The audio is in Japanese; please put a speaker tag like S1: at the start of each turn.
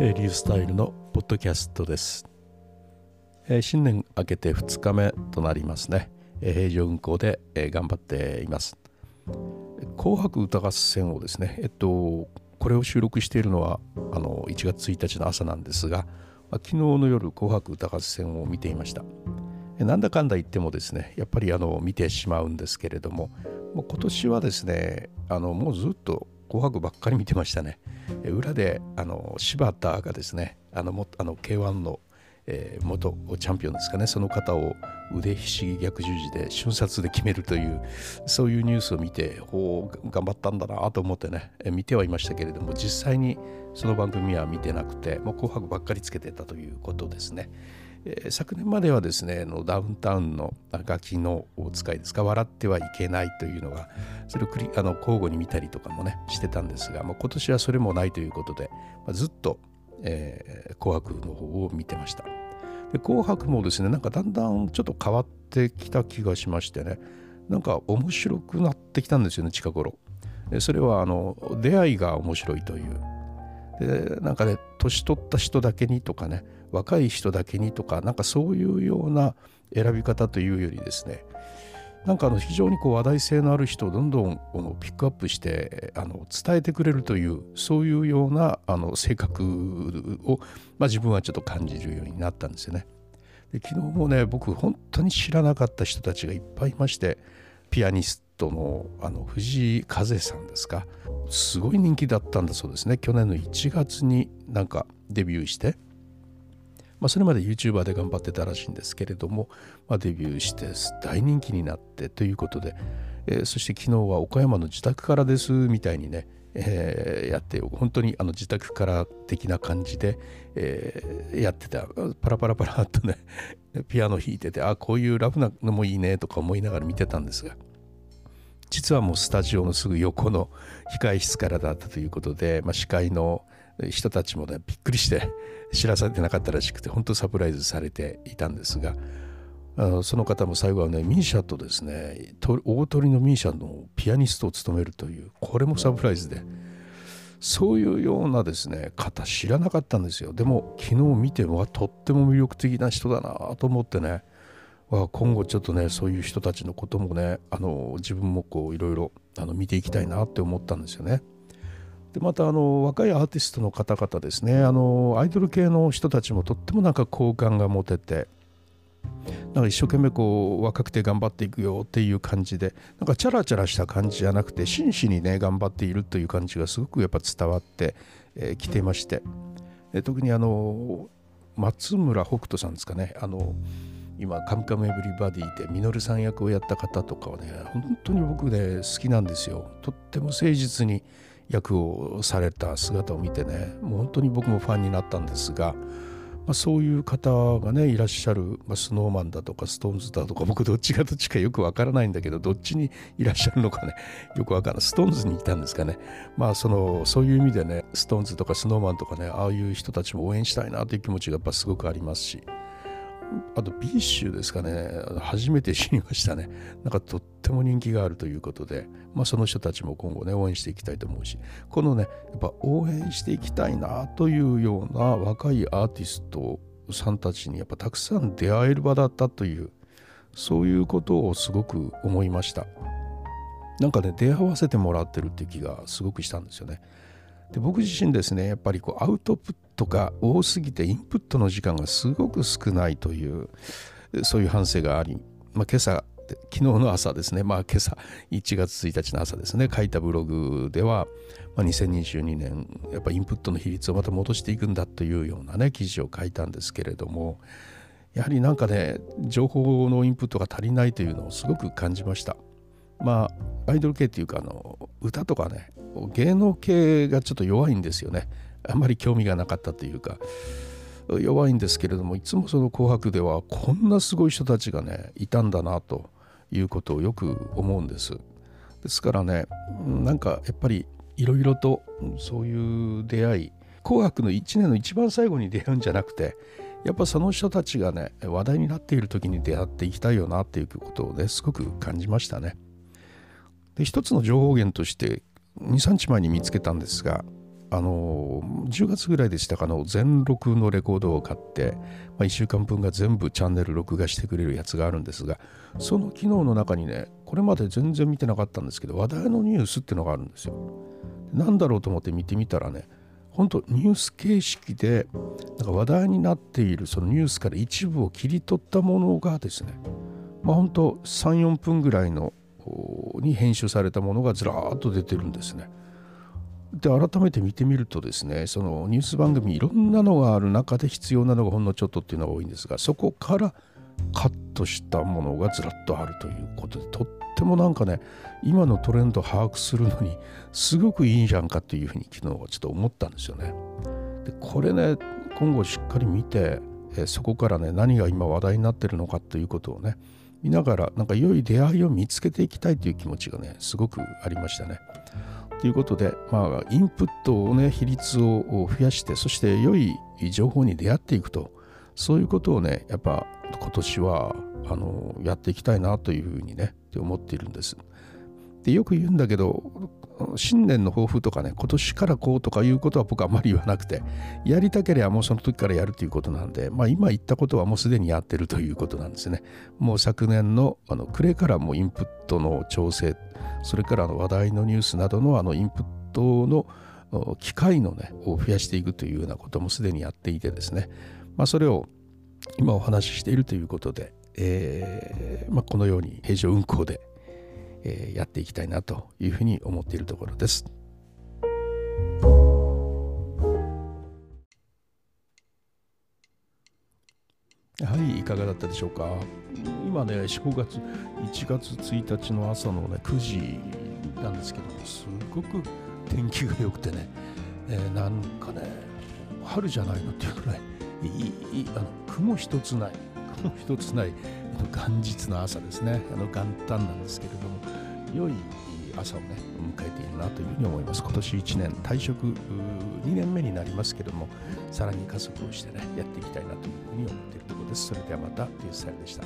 S1: えー、リュースタイルのポッドキャストです、えー、新年明けて2日目となりますね、えー、平常運行で、えー、頑張っています。紅白歌合戦をですねえっとこれを収録しているのはあの1月1日の朝なんですが、まあ、昨日の夜紅白歌合戦を見ていました。なんだかんだ言ってもですねやっぱりあの見てしまうんですけれどももう今年はですねあのもうずっと紅白ばっかり見てましたね裏であの柴田がですねあのもあの K1 の、えー、元チャンピオンですかねその方を腕ひしぎ逆十字で瞬殺で決めるというそういうニュースを見てお頑張ったんだなと思ってね見てはいましたけれども実際にその番組は見てなくてもう紅白ばっかりつけてたということですね。え、昨年まではですねのダウンタウンの楽器のお使いですか笑ってはいけないというのがそれをあの交互に見たりとかもねしてたんですが、まあ、今年はそれもないということで、まあ、ずっと、えー、紅白の方を見てました。で紅白もですねなんかだんだんちょっと変わってきた気がしましてねなんか面白くなってきたんですよね近頃。それはあの出会いが面白いという。でなんかね年取った人だけにとかね若い人だけにとかなんかそういうような選び方というよりですねなんかあの非常にこう話題性のある人をどんどんピックアップしてあの伝えてくれるというそういうようなあの性格を、まあ、自分はちょっと感じるようになったんですよね。で昨日もね僕本当に知らなかった人たちがいっぱいいましてピアニストのあの藤井風さんですか。すごい人気だったんだそうですね。去年の1月になんかデビューして。まあ、それまで YouTuber で頑張ってたらしいんですけれども、まあ、デビューして大人気になってということで、えー、そして昨日は岡山の自宅からですみたいにね、えー、やって本当にあの自宅から的な感じで、えー、やってた。パラパラパラっとね ピアノ弾いててあこういうラフなのもいいねとか思いながら見てたんですが実はもうスタジオのすぐ横の控え室からだったということで、まあ、司会の人たちもねびっくりして知らされてなかったらしくて本当サプライズされていたんですがあのその方も最後はねミーシャとですね大鳥のミーシャのピアニストを務めるというこれもサプライズでそういうようなですね方知らなかったんですよでも昨日見てわとっても魅力的な人だなと思ってね今後ちょっとねそういう人たちのこともねあの自分もこういろいろ見ていきたいなって思ったんですよね。でまたあの若いアーティストの方々ですね。あのアイドル系の人たちもとってもなんか好感が持ててなんか一生懸命こう若くて頑張っていくよっていう感じでなんかチャラチャラした感じじゃなくて真摯にね頑張っているという感じがすごくやっぱ伝わってき、えー、ていまして、特にあの松村北斗さんですかね。あの今「カムカムエヴリバディ」でミノルさん役をやった方とかはね本当に僕ね好きなんですよ。とっても誠実に役をされた姿を見てねもう本当に僕もファンになったんですが、まあ、そういう方がねいらっしゃる、まあ、スノーマンだとかストーンズだとか僕どっちがどっちかよくわからないんだけどどっちにいらっしゃるのかね よくわからないストーンズにいたんですかねまあそのそういう意味でねストーンズとかスノーマンとかねああいう人たちも応援したいなという気持ちがやっぱすごくありますし。あと BiSH ですかね。初めて知りましたね。なんかとっても人気があるということで、まあ、その人たちも今後ね応援していきたいと思うし。このねやっぱ応援していきたいなというような若いアーティストさんたちにやっぱたくさん出会える場だったというそういうことをすごく思いました。なんかね出会わせてもらってるっていう気がすごくしたんですよね。で僕自身ですねやっぱりこうアウトプットが多すぎてインプットの時間がすごく少ないというそういう反省があり、まあ、今朝昨日の朝ですね、まあ、今朝1月1日の朝ですね。書いたブログでは、まあ、2022年やっぱインプットの比率をまた戻していくんだというようなね記事を書いたんですけれどもやはりなんかね情報のインプットが足りないというのをすごく感じました。まあアイドル系っていうかあの歌とかね芸能系がちょっと弱いんですよね。あまり興味がなかったというか弱いんですけれどもいつもその「紅白」ではこんなすごい人たちがねいたんだなということをよく思うんですですからねなんかやっぱりいろいろとそういう出会い紅白の1年の一番最後に出会うんじゃなくてやっぱその人たちがね話題になっている時に出会っていきたいよなっていうことをねすごく感じましたね。で一つの情報源として23日前に見つけたんですがあの10月ぐらいでしたかの全録のレコードを買って、まあ、1週間分が全部チャンネル録画してくれるやつがあるんですがその機能の中にねこれまで全然見てなかったんですけど話題のニュースっていうのがあるんですよ。なんだろうと思って見てみたらね本当ニュース形式でなんか話題になっているそのニュースから一部を切り取ったものがですねまあ本当34分ぐらいのに編集されたものがずらーっと出てるんですね。で改めて見てみるとですねそのニュース番組いろんなのがある中で必要なのがほんのちょっとっていうのが多いんですがそこからカットしたものがずらっとあるということでとってもなんかね今のトレンド把握するのにすごくいいじゃんかっていうふうに昨日はちょっと思ったんですよね。でこれね今後しっかり見てえそこからね何が今話題になってるのかということをね見ながらなんか良い出会いを見つけていきたいという気持ちがねすごくありましたね。ということで、まあ、インプットをね比率を増やしてそして良い情報に出会っていくとそういうことをねやっぱ今年はあのやっていきたいなというふうにねって思っているんです。でよく言うんだけど新年の抱負とかね今年からこうとかいうことは僕はあまり言わなくてやりたければもうその時からやるということなんでまあ今言ったことはもうすでにやってるということなんですね。もう昨年のあの暮れからもインプットの調整それからの話題のニュースなどのあのインプットの機会のねを増やしていくというようなこともすでにやっていてですね。まあそれを今お話ししているということで、えーまあ、このように平常運行でえやっていきたいなというふうに思っているところです。はい、いかがだったでしょうか？今ね、正月1月1日の朝のね、9時なんですけども、すごく天気が良くてね、えー、なんかね、春じゃないのっていうくらい、いいあの雲一つない、雲一つない元日の朝ですね、あの元旦なんですけれども、良い朝をね迎えているなというふうに思います。今年1年退職2年目になりますけれどもさらに加速をしてねやっていきたいなというふうに思っているところです。それではまたリュースタイルでした。